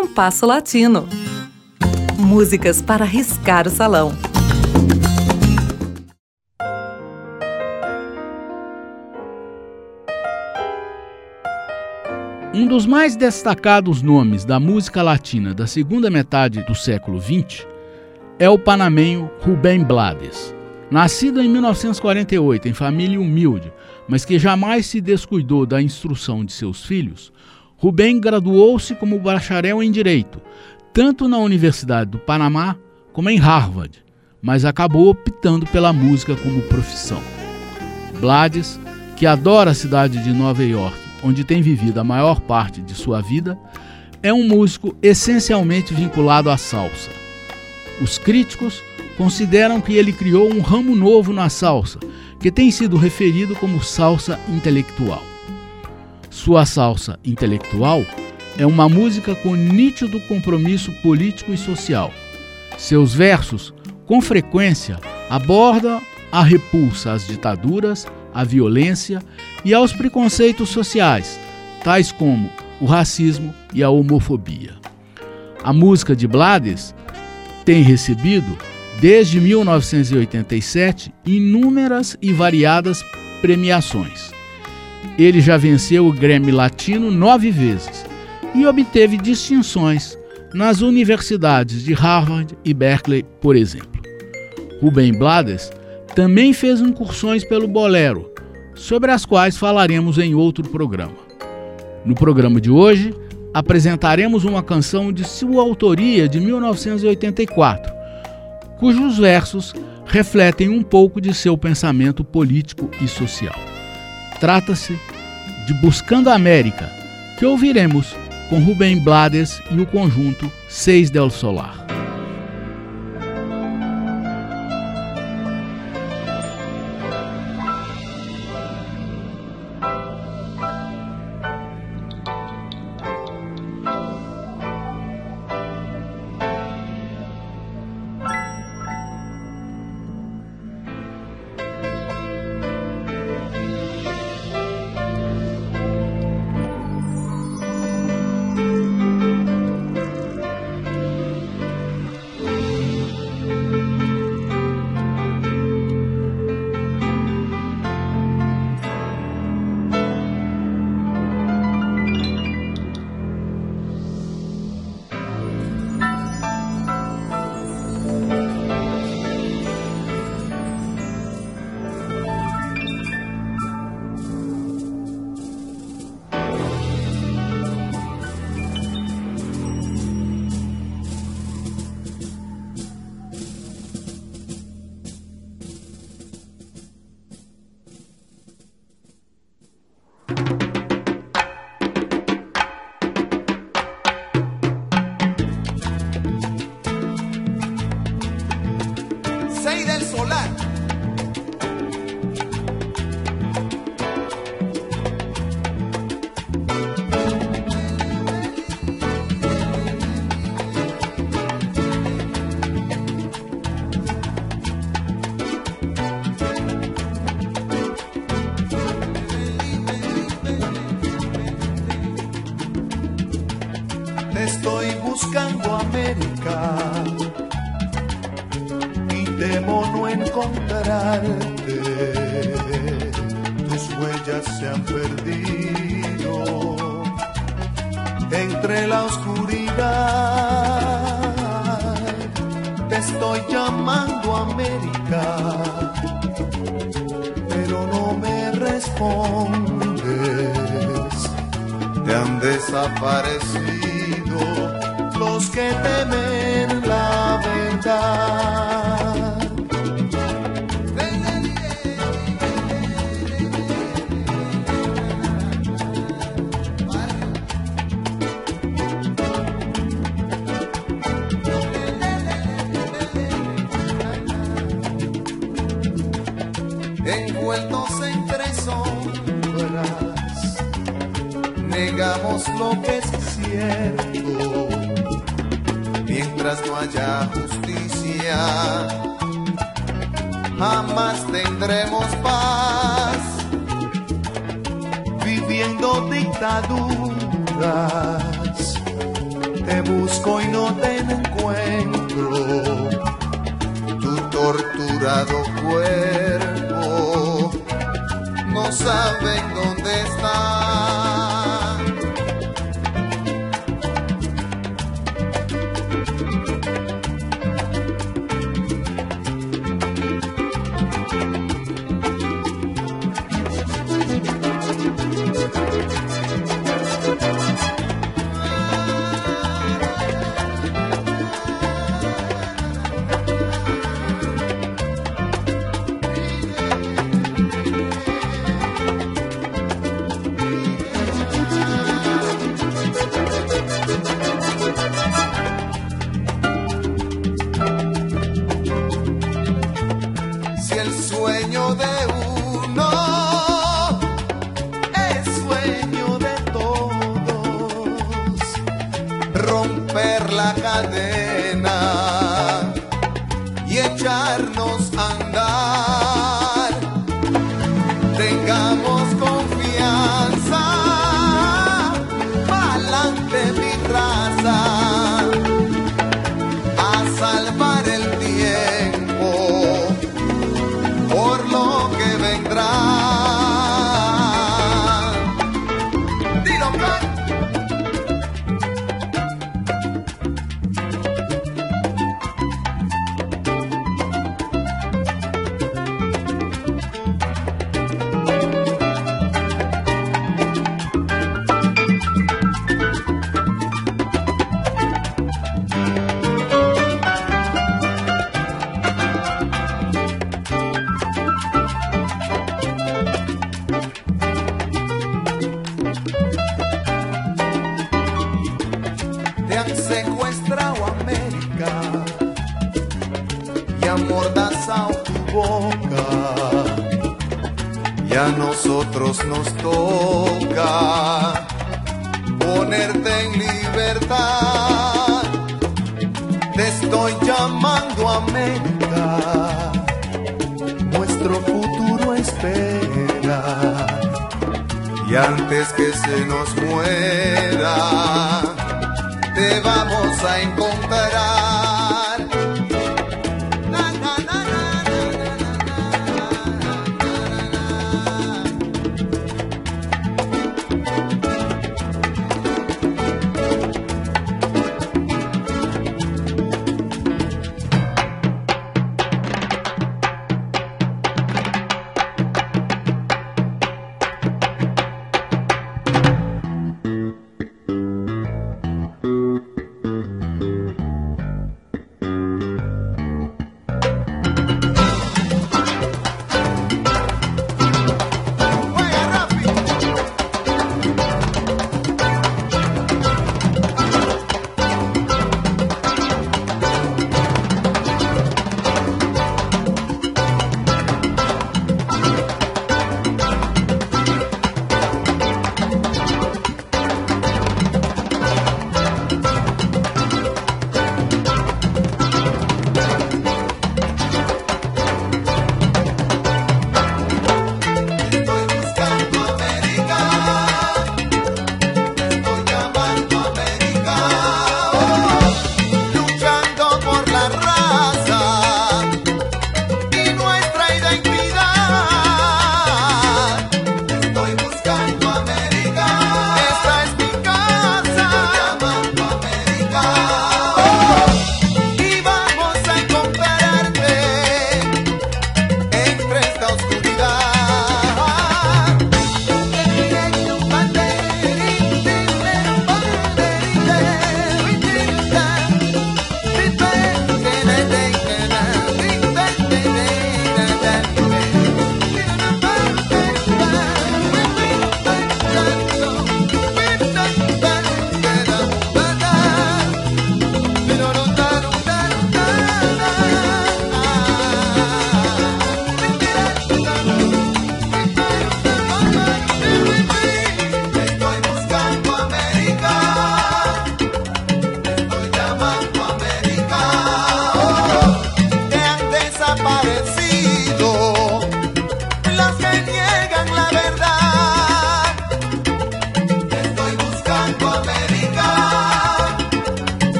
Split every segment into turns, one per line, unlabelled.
Compasso Latino. Músicas para riscar o salão.
Um dos mais destacados nomes da música latina da segunda metade do século XX é o panamenho Rubem Blades. Nascido em 1948 em família humilde, mas que jamais se descuidou da instrução de seus filhos, Rubem graduou-se como bacharel em Direito, tanto na Universidade do Panamá como em Harvard, mas acabou optando pela música como profissão. Blades, que adora a cidade de Nova York, onde tem vivido a maior parte de sua vida, é um músico essencialmente vinculado à salsa. Os críticos consideram que ele criou um ramo novo na salsa, que tem sido referido como salsa intelectual. Sua salsa intelectual é uma música com nítido compromisso político e social. Seus versos, com frequência, abordam a repulsa às ditaduras, à violência e aos preconceitos sociais, tais como o racismo e a homofobia. A música de Blades tem recebido desde 1987 inúmeras e variadas premiações. Ele já venceu o Grammy Latino nove vezes e obteve distinções nas universidades de Harvard e Berkeley, por exemplo. Rubem Blades também fez incursões pelo bolero, sobre as quais falaremos em outro programa. No programa de hoje, apresentaremos uma canção de sua autoria de 1984, cujos versos refletem um pouco de seu pensamento político e social. Trata-se de Buscando a América, que ouviremos com Rubem Blades e o conjunto Seis del Solar.
Tus huellas se han perdido entre la oscuridad. Te estoy llamando América, pero no me respondes. Te han desaparecido los que temen la verdad. Envueltos entre sombras negamos lo que es cierto. Mientras no haya justicia, jamás tendremos paz. Viviendo dictaduras, Te busco y no te encuentro. Tu torturado cuerpo no saben dónde está. de nos toca ponerte en libertad. Te estoy llamando América, nuestro futuro espera. Y antes que se nos muera, te vamos a encontrar.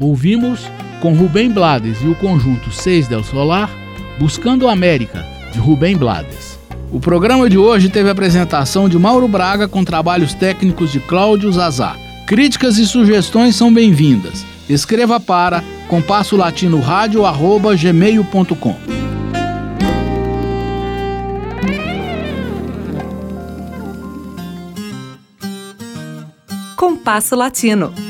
Ouvimos com Rubem Blades e o conjunto Seis del Solar, Buscando a América, de Rubem Blades. O programa de hoje teve a apresentação de Mauro Braga com trabalhos técnicos de Cláudio Zazá. Críticas e sugestões são bem-vindas. Escreva para compasso latino rádio arroba gmail.com.
Compasso Latino.